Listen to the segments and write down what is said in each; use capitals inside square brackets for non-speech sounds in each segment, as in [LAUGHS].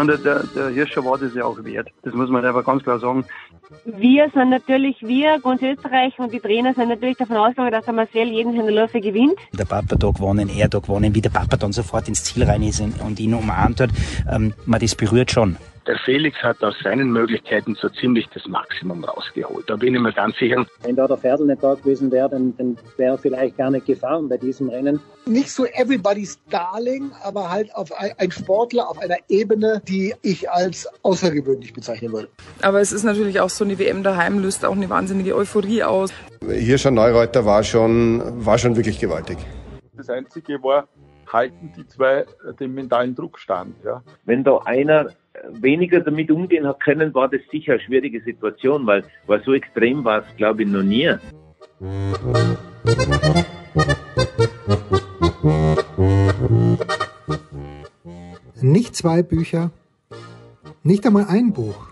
meine, der, der Hirscher war das ja auch wert. Das muss man einfach ganz klar sagen. Wir sind natürlich, wir, ganz Österreich und die Trainer sind natürlich davon ausgegangen, dass der Marcel jeden Läufe gewinnt. Der Papa da gewonnen, er da gewonnen, wie der Papa dann sofort ins Ziel rein ist und ihn umarmt hat. Ähm, man, das berührt schon. Der Felix hat aus seinen Möglichkeiten so ziemlich das Maximum rausgeholt. Da bin ich mir ganz sicher. Wenn da der Pferdl nicht da gewesen wäre, dann, dann wäre er vielleicht gar nicht gefahren bei diesem Rennen. Nicht so everybody's darling, aber halt auf ein Sportler auf einer Ebene, die ich als außergewöhnlich bezeichnen würde. Aber es ist natürlich auch so eine WM daheim, löst auch eine wahnsinnige Euphorie aus. Hier schon Neureuter war schon, war schon wirklich gewaltig. Das Einzige war, halten die zwei den mentalen Druck stand. Ja. Wenn da einer weniger damit umgehen hat können, war das sicher eine schwierige Situation, weil, weil so extrem war es, glaube ich, noch nie. Nicht zwei Bücher, nicht einmal ein Buch,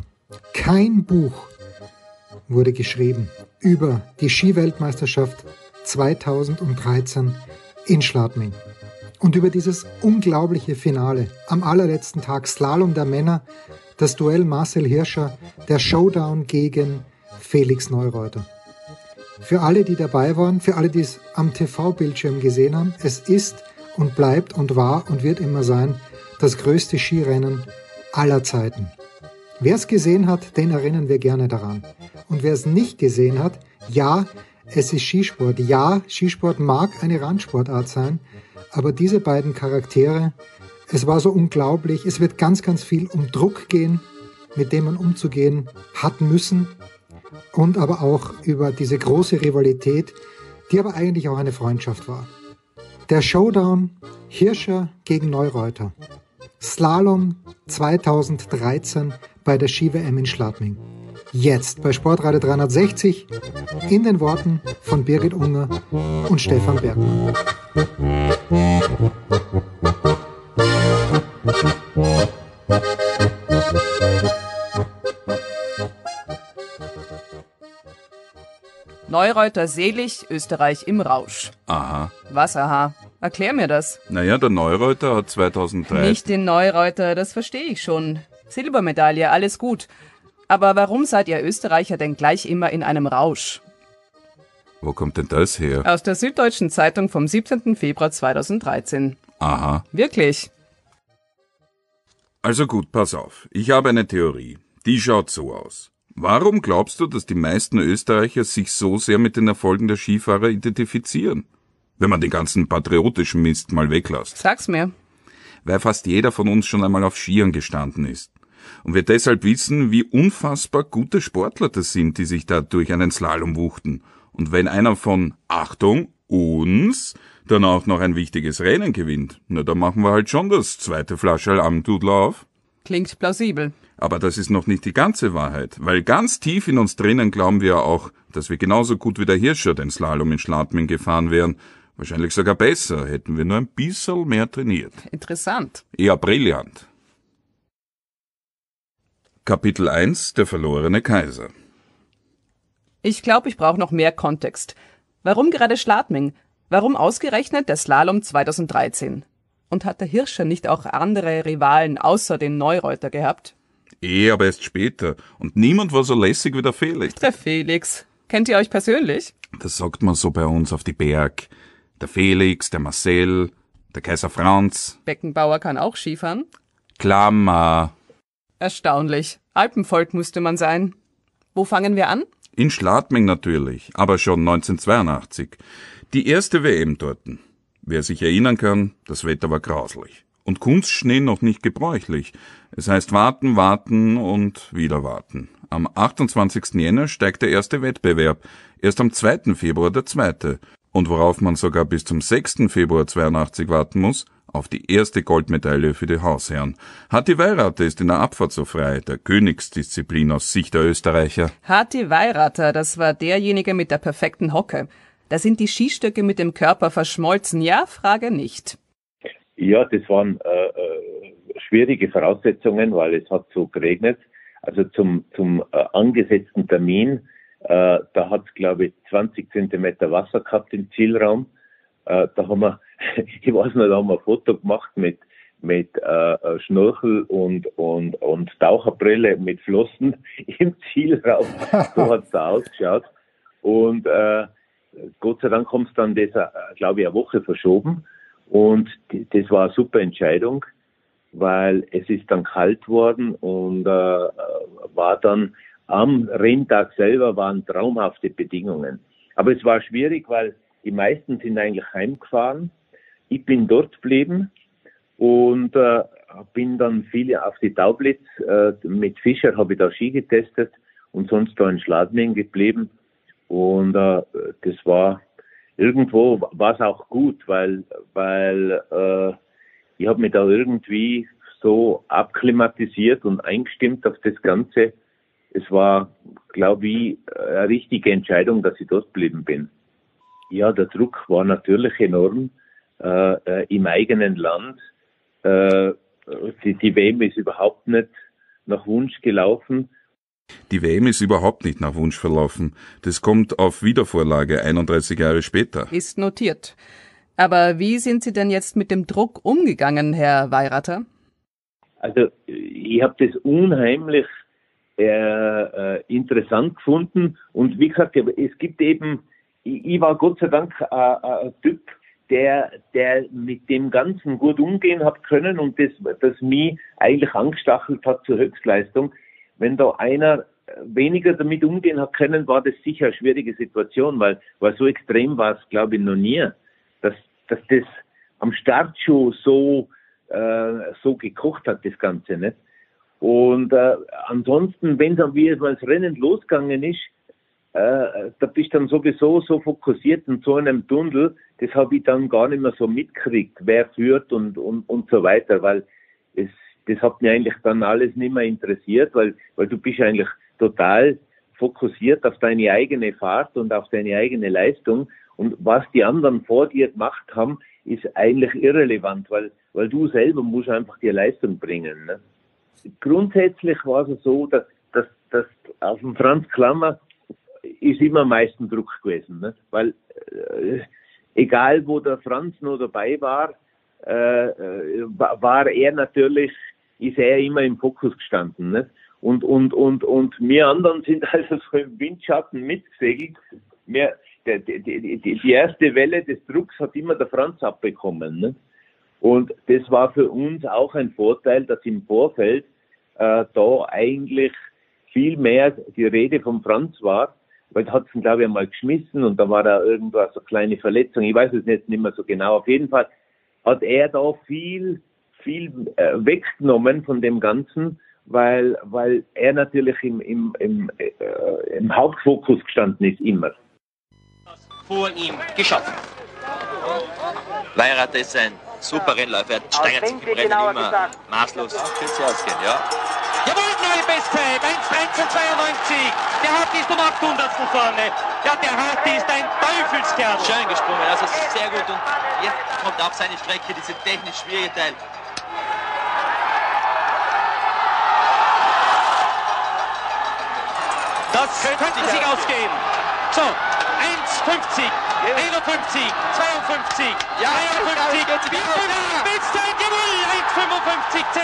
kein Buch wurde geschrieben über die Skiweltmeisterschaft 2013 in Schladming und über dieses unglaubliche Finale am allerletzten Tag Slalom der Männer, das Duell Marcel Hirscher, der Showdown gegen Felix Neureuter. Für alle, die dabei waren, für alle, die es am TV-Bildschirm gesehen haben, es ist und bleibt und war und wird immer sein das größte Skirennen aller Zeiten. Wer es gesehen hat, den erinnern wir gerne daran. Und wer es nicht gesehen hat, ja, es ist Skisport. Ja, Skisport mag eine Randsportart sein, aber diese beiden Charaktere, es war so unglaublich. Es wird ganz, ganz viel um Druck gehen, mit dem man umzugehen hat müssen. Und aber auch über diese große Rivalität, die aber eigentlich auch eine Freundschaft war. Der Showdown Hirscher gegen Neureuter. Slalom 2013 bei der Ski-WM in Schladming. Jetzt bei Sportradio 360 in den Worten von Birgit Unger und Stefan Bergmann. Neureuter selig, Österreich im Rausch. Aha. Was aha? Erklär mir das. Naja, der Neureuter hat 2003... Nicht den Neureuter, das verstehe ich schon. Silbermedaille, alles gut. Aber warum seid ihr Österreicher denn gleich immer in einem Rausch? Wo kommt denn das her? Aus der Süddeutschen Zeitung vom 17. Februar 2013. Aha. Wirklich? Also gut, pass auf. Ich habe eine Theorie. Die schaut so aus. Warum glaubst du, dass die meisten Österreicher sich so sehr mit den Erfolgen der Skifahrer identifizieren? Wenn man den ganzen patriotischen Mist mal weglässt. Sag's mir. Weil fast jeder von uns schon einmal auf Skiern gestanden ist. Und wir deshalb wissen, wie unfassbar gute Sportler das sind, die sich da durch einen Slalom wuchten. Und wenn einer von Achtung, uns, dann auch noch ein wichtiges Rennen gewinnt, na dann machen wir halt schon das zweite Flasche Almdudler auf. Klingt plausibel. Aber das ist noch nicht die ganze Wahrheit, weil ganz tief in uns drinnen glauben wir auch, dass wir genauso gut wie der Hirscher den Slalom in Schladming gefahren wären. Wahrscheinlich sogar besser, hätten wir nur ein bisschen mehr trainiert. Interessant. Eher brillant. Kapitel 1 Der verlorene Kaiser Ich glaube, ich brauche noch mehr Kontext. Warum gerade Schladming? Warum ausgerechnet der Slalom 2013? Und hat der Hirscher nicht auch andere Rivalen außer den Neureuter gehabt? Eh, aber erst später. Und niemand war so lässig wie der Felix. Der Felix. Kennt ihr euch persönlich? Das sagt man so bei uns auf die Berg. Der Felix, der Marcel, der Kaiser Franz. Beckenbauer kann auch Skifahren. Klammer. Erstaunlich. Alpenvolk musste man sein. Wo fangen wir an? In Schladming natürlich, aber schon 1982. Die erste WM dorten. Wer sich erinnern kann, das Wetter war grauslich. Und Kunstschnee noch nicht gebräuchlich. Es heißt warten, warten und wieder warten. Am 28. Jänner steigt der erste Wettbewerb, erst am 2. Februar der zweite. Und worauf man sogar bis zum 6. Februar 82 warten muss, auf die erste Goldmedaille für die Hausherren. Hatti Weirater ist in der Abfahrt so frei, der Königsdisziplin aus Sicht der Österreicher. Hatti Weirater, das war derjenige mit der perfekten Hocke. Da sind die Skistöcke mit dem Körper verschmolzen, ja, Frage nicht. Ja, das waren äh, äh, schwierige Voraussetzungen, weil es hat so geregnet. Also zum, zum äh, angesetzten Termin, äh, da hat es, glaube ich, 20 Zentimeter Wasser gehabt im Zielraum. Äh, da haben wir, [LAUGHS] ich weiß nicht, da haben wir ein Foto gemacht mit, mit äh, äh, Schnorchel und, und, und Taucherbrille mit Flossen [LAUGHS] im Zielraum. So hat's da ausgeschaut. Und äh, Gott sei Dank haben sie dann das, äh, glaube ich, eine Woche verschoben. Und das war eine super Entscheidung, weil es ist dann kalt worden und äh, war dann am Renntag selber waren traumhafte Bedingungen. Aber es war schwierig, weil die meisten sind eigentlich heimgefahren. Ich bin dort geblieben und äh, bin dann viele auf die Taublitz. Äh, mit Fischer habe ich da Ski getestet und sonst da in Schladming geblieben. Und äh, das war irgendwo war es auch gut, weil weil äh, ich habe mich da irgendwie so abklimatisiert und eingestimmt auf das Ganze. Es war, glaube ich, eine richtige Entscheidung, dass ich dort geblieben bin. Ja, der Druck war natürlich enorm äh, äh im eigenen Land. Äh, die, die WM ist überhaupt nicht nach Wunsch gelaufen. Die WM ist überhaupt nicht nach Wunsch verlaufen. Das kommt auf Wiedervorlage 31 Jahre später. Ist notiert. Aber wie sind Sie denn jetzt mit dem Druck umgegangen, Herr Weirater? Also ich habe das unheimlich äh, äh, interessant gefunden und wie gesagt, es gibt eben, ich, ich war Gott sei Dank äh, äh ein Typ, der, der mit dem Ganzen gut umgehen hat können und das, das mich eigentlich angestachelt hat zur Höchstleistung. Wenn da einer weniger damit umgehen hat können, war das sicher eine schwierige Situation, weil, weil so extrem war es, glaube ich, noch nie, dass, dass das am Start schon so, äh, so gekocht hat, das Ganze, nicht? Und äh, ansonsten, wenn dann wie das Rennen losgegangen ist, äh, da bist dann sowieso so fokussiert in so einem Tunnel, das habe ich dann gar nicht mehr so mitgekriegt, wer führt und, und, und so weiter, weil es, das hat mich eigentlich dann alles nicht mehr interessiert, weil, weil du bist eigentlich total fokussiert auf deine eigene Fahrt und auf deine eigene Leistung und was die anderen vor dir gemacht haben, ist eigentlich irrelevant, weil, weil du selber musst einfach die Leistung bringen. Ne? Grundsätzlich war es so, dass, dass, dass auf dem Franz Klammer ist immer am meisten Druck gewesen, ne? weil äh, egal wo der Franz noch dabei war, äh, äh war er natürlich, ist er immer im Fokus gestanden. Ne? Und, und, und, und wir anderen sind [LAUGHS] also so im Windschatten mitgesegelt. Wir, die, die, die, die erste Welle des Drucks hat immer der Franz abbekommen. Ne? Und das war für uns auch ein Vorteil, dass im Vorfeld äh, da eigentlich viel mehr die Rede vom Franz war, weil da hat es ihn, glaube ich, einmal geschmissen und da war da irgendwas, so kleine Verletzung. Ich weiß es jetzt nicht mehr so genau. Auf jeden Fall hat er da viel, viel äh, weggenommen von dem Ganzen, weil, weil er natürlich im, im, im, äh, im Hauptfokus gestanden ist, immer. Vor ihm geschaffen. Weirat ist ein super Rennläufer, er steigert sich im Rennen immer maßlos. Wird sie ausgehen, ja. Neue Bestzeit, 1.13.92. Der Hart ist um 800 vorne. Ja, der Hart ist ein Teufelskerl. Schön gesprungen, also sehr gut. Und jetzt kommt auch seine Strecke, diese technisch schwierige Teil. Das könnte sich ausgehen. So, 1,50, 51, 52, ja, 53, 54, Bestzeit, jawohl, 1,55, 10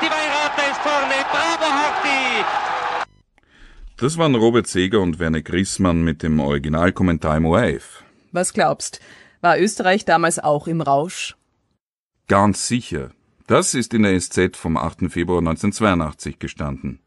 die Weirater ist vorne. Bravo, Harti! Das waren Robert Seger und Werner Grissmann mit dem Originalkommentar im ORF. Was glaubst? War Österreich damals auch im Rausch? Ganz sicher. Das ist in der SZ vom 8. Februar 1982 gestanden.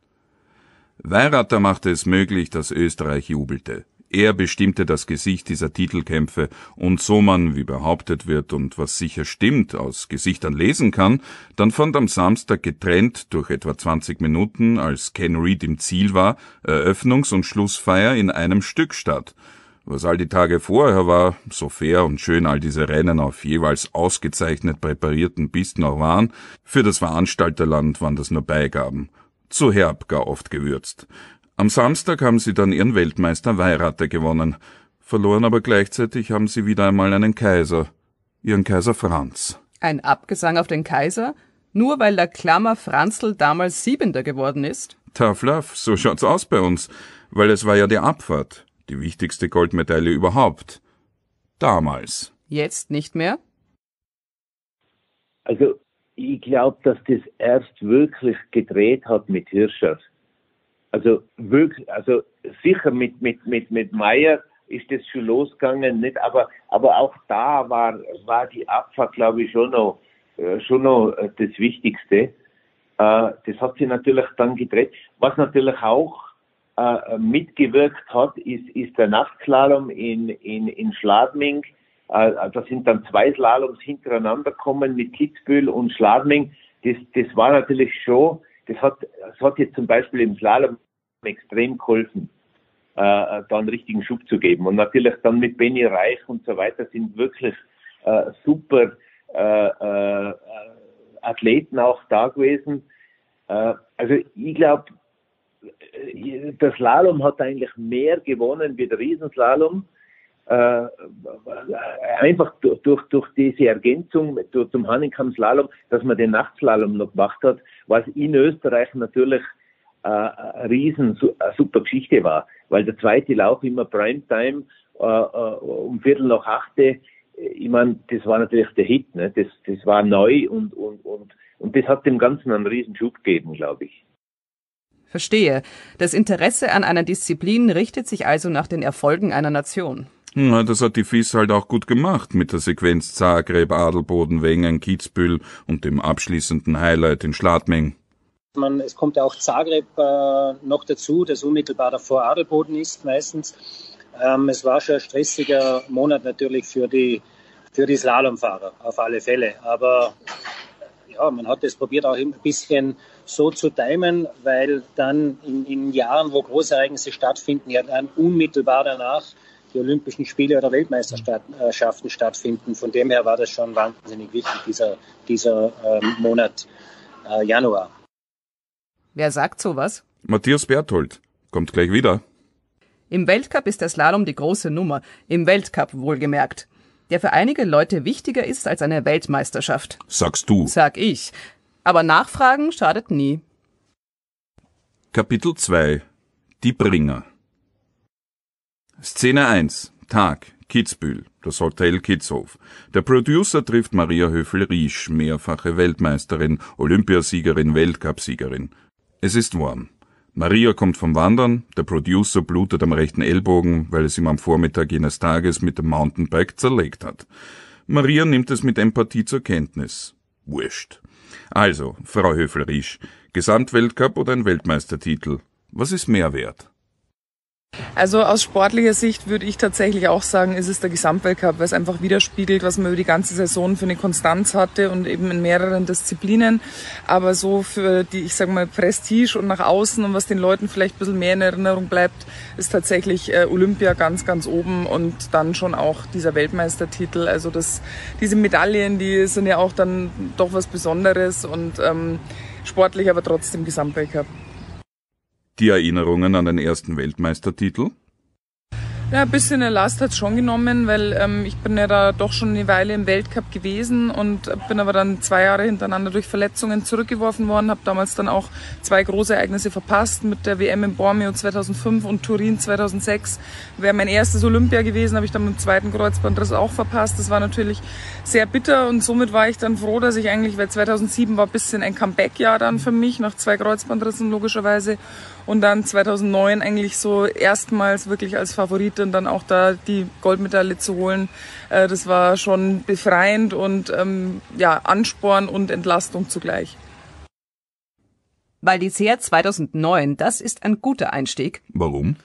Weirater machte es möglich, dass Österreich jubelte. Er bestimmte das Gesicht dieser Titelkämpfe, und so man, wie behauptet wird und was sicher stimmt, aus Gesichtern lesen kann, dann fand am Samstag getrennt durch etwa 20 Minuten, als Ken Reed im Ziel war, Eröffnungs- und Schlussfeier in einem Stück statt. Was all die Tage vorher war, so fair und schön all diese Rennen auf jeweils ausgezeichnet präparierten Pisten auch waren, für das Veranstalterland waren das nur Beigaben zu herb gar oft gewürzt. Am Samstag haben sie dann ihren Weltmeister Weirater gewonnen, verloren aber gleichzeitig haben sie wieder einmal einen Kaiser, ihren Kaiser Franz. Ein Abgesang auf den Kaiser? Nur weil der Klammer Franzl damals Siebender geworden ist? Tough love, so schaut's aus bei uns, weil es war ja die Abfahrt, die wichtigste Goldmedaille überhaupt. Damals. Jetzt nicht mehr? Also ich glaube, dass das erst wirklich gedreht hat mit Hirscher. Also wirklich, also sicher mit mit mit mit Meier ist das schon losgegangen, nicht? Aber aber auch da war war die Abfahrt, glaube ich, schon noch äh, schon noch äh, das Wichtigste. Äh, das hat sie natürlich dann gedreht. Was natürlich auch mitgewirkt hat, ist, ist der Nachtslalom in, in, in Schladming. Äh, da sind dann zwei Slaloms hintereinander gekommen mit Kitzbühel und Schladming. Das, das war natürlich schon, das hat, das hat jetzt zum Beispiel im Slalom extrem geholfen, äh, da einen richtigen Schub zu geben. Und natürlich dann mit Benny Reich und so weiter sind wirklich äh, super äh, äh, Athleten auch da gewesen. Äh, also ich glaube, der Slalom hat eigentlich mehr gewonnen wie der Riesenslalom. Äh, einfach durch, durch, durch diese Ergänzung durch, zum Hanningkamm-Slalom, dass man den Nachtslalom noch gemacht hat, was in Österreich natürlich äh, eine riesen eine super Geschichte war, weil der zweite Lauf immer Primetime äh, äh, um Viertel nach achte, ich meine, das war natürlich der Hit, ne? das, das war neu und, und, und, und das hat dem Ganzen einen riesen Schub gegeben, glaube ich. Verstehe. Das Interesse an einer Disziplin richtet sich also nach den Erfolgen einer Nation. Na, das hat die FIS halt auch gut gemacht mit der Sequenz Zagreb, Adelboden, Wengen, Kitzbühel und dem abschließenden Highlight in Schladming. Man, es kommt ja auch Zagreb äh, noch dazu, das unmittelbar davor Adelboden ist meistens. Ähm, es war schon ein stressiger Monat natürlich für die, für die Slalomfahrer, auf alle Fälle. Aber ja, man hat es probiert auch ein bisschen so zu timen, weil dann in, in Jahren, wo Großereignisse stattfinden, ja dann unmittelbar danach die Olympischen Spiele oder Weltmeisterschaften stattfinden. Von dem her war das schon wahnsinnig wichtig, dieser, dieser ähm, Monat äh, Januar. Wer sagt sowas? Matthias Berthold. Kommt gleich wieder. Im Weltcup ist der Slalom die große Nummer. Im Weltcup wohlgemerkt. Der für einige Leute wichtiger ist als eine Weltmeisterschaft. Sagst du. Sag ich. Aber Nachfragen schadet nie. Kapitel 2 Die Bringer Szene 1 Tag Kitzbühel, das Hotel Kitzhof. Der Producer trifft Maria Höfel-Riesch, mehrfache Weltmeisterin, Olympiasiegerin, Weltcupsiegerin. Es ist warm. Maria kommt vom Wandern, der Producer blutet am rechten Ellbogen, weil es ihm am Vormittag jenes Tages mit dem Mountainbike zerlegt hat. Maria nimmt es mit Empathie zur Kenntnis. Wurscht. Also, Frau Höfel-Riesch, Gesamtweltcup oder ein Weltmeistertitel? Was ist mehr wert? Also aus sportlicher Sicht würde ich tatsächlich auch sagen, ist es der Gesamtweltcup, weil es einfach widerspiegelt, was man über die ganze Saison für eine Konstanz hatte und eben in mehreren Disziplinen. Aber so für die, ich sage mal, Prestige und nach außen und was den Leuten vielleicht ein bisschen mehr in Erinnerung bleibt, ist tatsächlich äh, Olympia ganz, ganz oben und dann schon auch dieser Weltmeistertitel. Also das, diese Medaillen, die sind ja auch dann doch was Besonderes und ähm, sportlich aber trotzdem Gesamtweltcup. Die Erinnerungen an den ersten Weltmeistertitel? Ja, ein bisschen eine Last hat schon genommen, weil ähm, ich bin ja da doch schon eine Weile im Weltcup gewesen und bin aber dann zwei Jahre hintereinander durch Verletzungen zurückgeworfen worden, habe damals dann auch zwei große Ereignisse verpasst mit der WM in Bormio 2005 und Turin 2006. Wäre mein erstes Olympia gewesen, habe ich dann mit dem zweiten Kreuzbandriss auch verpasst. Das war natürlich sehr bitter und somit war ich dann froh, dass ich eigentlich, weil 2007 war ein bisschen ein Comeback-Jahr dann für mich, nach zwei Kreuzbandrissen logischerweise und dann 2009 eigentlich so erstmals wirklich als Favoritin dann auch da die Goldmedaille zu holen. Äh, das war schon befreiend und ähm, ja, Ansporn und Entlastung zugleich. Weil die SER 2009, das ist ein guter Einstieg. Warum?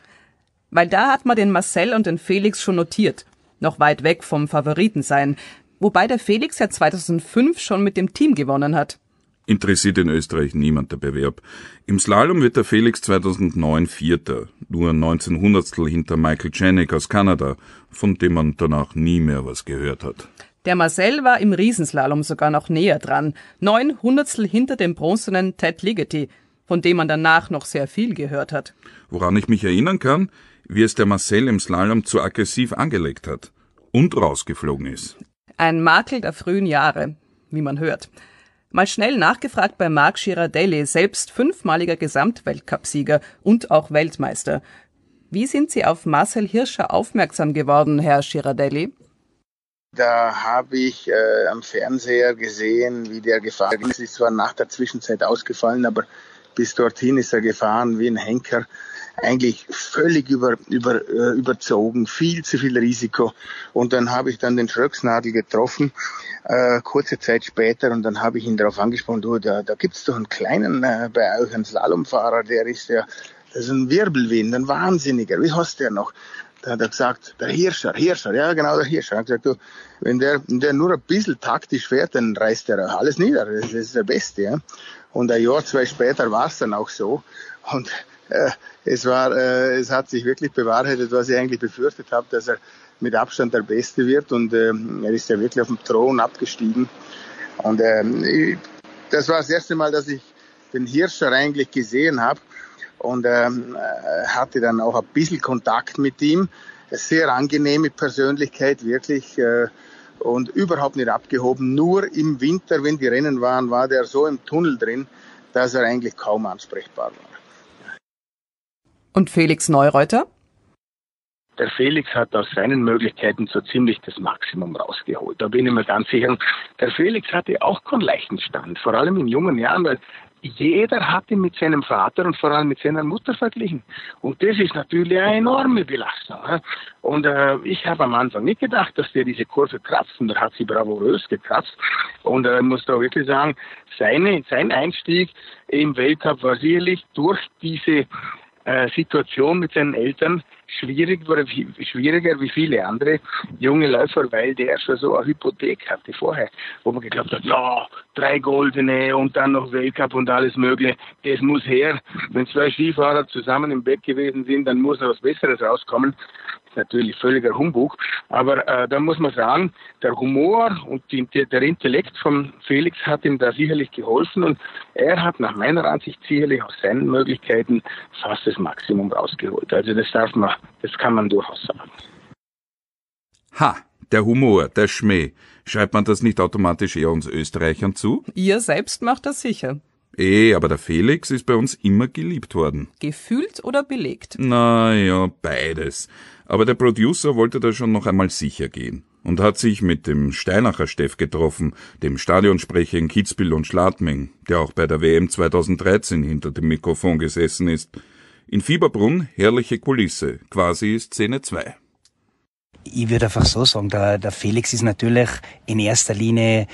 Weil da hat man den Marcel und den Felix schon notiert. Noch weit weg vom Favoriten sein. Wobei der Felix ja 2005 schon mit dem Team gewonnen hat. Interessiert in Österreich niemand der Bewerb. Im Slalom wird der Felix 2009 Vierter, nur 19 Hundertstel hinter Michael Janik aus Kanada, von dem man danach nie mehr was gehört hat. Der Marcel war im Riesenslalom sogar noch näher dran, neun Hundertstel hinter dem bronzenen Ted Ligeti, von dem man danach noch sehr viel gehört hat. Woran ich mich erinnern kann, wie es der Marcel im Slalom zu aggressiv angelegt hat und rausgeflogen ist. Ein Makel der frühen Jahre, wie man hört. Mal schnell nachgefragt bei Marc Girardelli, selbst fünfmaliger Gesamtweltcupsieger und auch Weltmeister. Wie sind Sie auf Marcel Hirscher aufmerksam geworden, Herr Girardelli? Da habe ich äh, am Fernseher gesehen, wie der gefahren ist. ist zwar nach der Zwischenzeit ausgefallen, aber bis dorthin ist er gefahren wie ein Henker. Eigentlich völlig über, über, äh, überzogen, viel zu viel Risiko. Und dann habe ich dann den Schröcksnadel getroffen, äh, kurze Zeit später, und dann habe ich ihn darauf angesprochen, du, da, da gibt's doch einen kleinen äh, bei euch, einen Slalomfahrer, der ist ja, das ist ein Wirbelwind, ein Wahnsinniger, wie heißt der noch? Da hat er gesagt, der Hirscher, Hirscher, ja genau, der Hirscher. Er hat gesagt, du, wenn der, wenn der nur ein bisschen taktisch fährt, dann reißt er alles nieder. Das ist der Beste, ja. Und ein Jahr, zwei später war es dann auch so. Und äh, es war, äh, es hat sich wirklich bewahrheitet, was ich eigentlich befürchtet habe, dass er mit Abstand der Beste wird. Und äh, er ist ja wirklich auf dem Thron abgestiegen. Und äh, das war das erste Mal, dass ich den Hirscher eigentlich gesehen habe und ähm, äh, hatte dann auch ein bisschen Kontakt mit ihm. Sehr angenehme Persönlichkeit, wirklich. Äh, und überhaupt nicht abgehoben. Nur im Winter, wenn die Rennen waren, war der so im Tunnel drin, dass er eigentlich kaum ansprechbar war. Und Felix Neureuter? Der Felix hat aus seinen Möglichkeiten so ziemlich das Maximum rausgeholt. Da bin ich mir ganz sicher. Der Felix hatte auch keinen leichten Stand, vor allem in jungen Jahren, weil jeder hat ihn mit seinem Vater und vor allem mit seiner Mutter verglichen. Und das ist natürlich eine enorme Belastung. Und äh, ich habe am Anfang nicht gedacht, dass der diese Kurve kratzt. Und er hat sie bravourös gekratzt. Und äh, muss da wirklich sagen, seine, sein Einstieg im Weltcup war sicherlich durch diese äh, Situation mit seinen Eltern schwierig, war schwieriger wie viele andere junge Läufer, weil der schon so eine Hypothek hatte vorher, wo man geglaubt hat, ja, drei Goldene und dann noch Weltcup und alles Mögliche, das muss her. Wenn zwei Skifahrer zusammen im Bett gewesen sind, dann muss noch was Besseres rauskommen natürlich völliger Humbug, aber äh, da muss man sagen, der Humor und die, der Intellekt von Felix hat ihm da sicherlich geholfen und er hat nach meiner Ansicht sicherlich aus seinen Möglichkeiten fast das Maximum rausgeholt. Also das darf man, das kann man durchaus sagen. Ha, der Humor, der Schmäh. Schreibt man das nicht automatisch eher uns Österreichern zu? Ihr selbst macht das sicher. Eh, aber der Felix ist bei uns immer geliebt worden. Gefühlt oder belegt? Na ja, beides. Aber der Producer wollte da schon noch einmal sicher gehen und hat sich mit dem Steinacher Steff getroffen, dem Stadionsprecher in Kitzbühel und Schladming, der auch bei der WM 2013 hinter dem Mikrofon gesessen ist. In Fieberbrunn herrliche Kulisse, quasi Szene 2 ich würde einfach so sagen, der, der Felix ist natürlich in erster Linie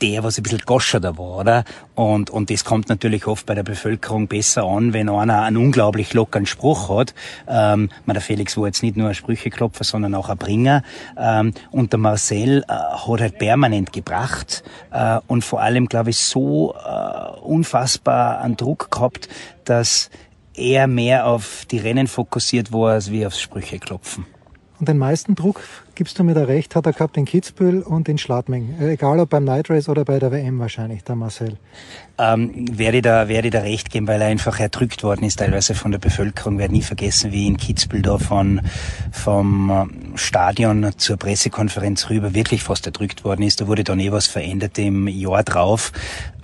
der, was ein bisschen goscher da war, oder? Und, und das kommt natürlich oft bei der Bevölkerung besser an, wenn einer einen unglaublich lockeren Spruch hat. Ähm, der Felix war jetzt nicht nur ein Sprücheklopfer, sondern auch ein Bringer. Ähm, und der Marcel äh, hat halt permanent gebracht äh, und vor allem, glaube ich, so äh, unfassbar einen Druck gehabt, dass er mehr auf die Rennen fokussiert war, als wie aufs Sprücheklopfen. Und den meisten Druck, gibst du mir da recht, hat er gehabt in Kitzbühel und in Schladming. Äh, egal ob beim Night Race oder bei der WM wahrscheinlich, der Marcel. Ähm, werde da, werde da recht geben, weil er einfach erdrückt worden ist, teilweise von der Bevölkerung. Werde nie vergessen, wie in Kitzbühel da von, vom ähm, Stadion zur Pressekonferenz rüber wirklich fast erdrückt worden ist. Da wurde dann eh was verändert im Jahr drauf.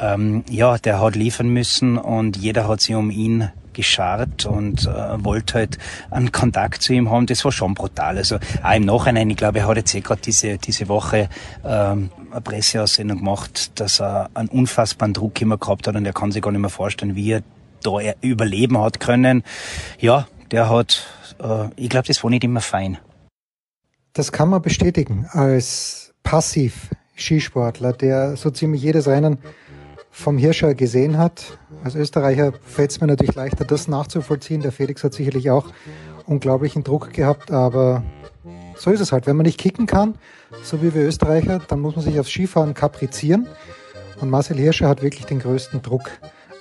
Ähm, ja, der hat liefern müssen und jeder hat sich um ihn geschart und äh, wollte halt einen Kontakt zu ihm haben. Das war schon brutal. Also auch im Nachhinein, ich glaube, er hat jetzt eh gerade diese, diese Woche ähm, eine Presseaussendung gemacht, dass er einen unfassbaren Druck immer gehabt hat und er kann sich gar nicht mehr vorstellen, wie er da überleben hat können. Ja, der hat, äh, ich glaube, das war nicht immer fein. Das kann man bestätigen als passiv Skisportler, der so ziemlich jedes Rennen vom Hirscher gesehen hat. Als Österreicher fällt es mir natürlich leichter, das nachzuvollziehen. Der Felix hat sicherlich auch unglaublichen Druck gehabt, aber so ist es halt. Wenn man nicht kicken kann, so wie wir Österreicher, dann muss man sich aufs Skifahren kaprizieren. Und Marcel Hirscher hat wirklich den größten Druck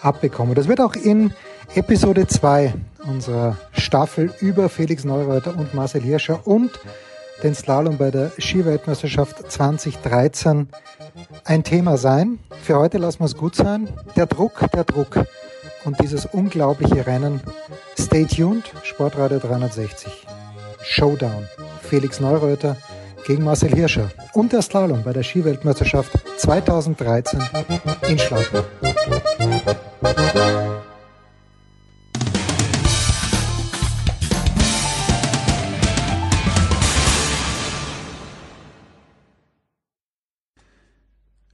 abbekommen. Das wird auch in Episode 2 unserer Staffel über Felix Neureuter und Marcel Hirscher und den Slalom bei der Skiweltmeisterschaft 2013 ein Thema sein. Für heute lassen wir es gut sein. Der Druck, der Druck und dieses unglaubliche Rennen. Stay tuned, Sportradio 360. Showdown. Felix Neureuter gegen Marcel Hirscher und der Slalom bei der Skiweltmeisterschaft 2013 in Schladming.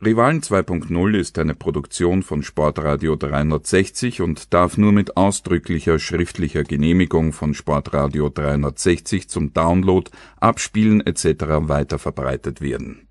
Rivalen 2.0 ist eine Produktion von Sportradio 360 und darf nur mit ausdrücklicher schriftlicher Genehmigung von Sportradio 360 zum Download, Abspielen etc. weiterverbreitet werden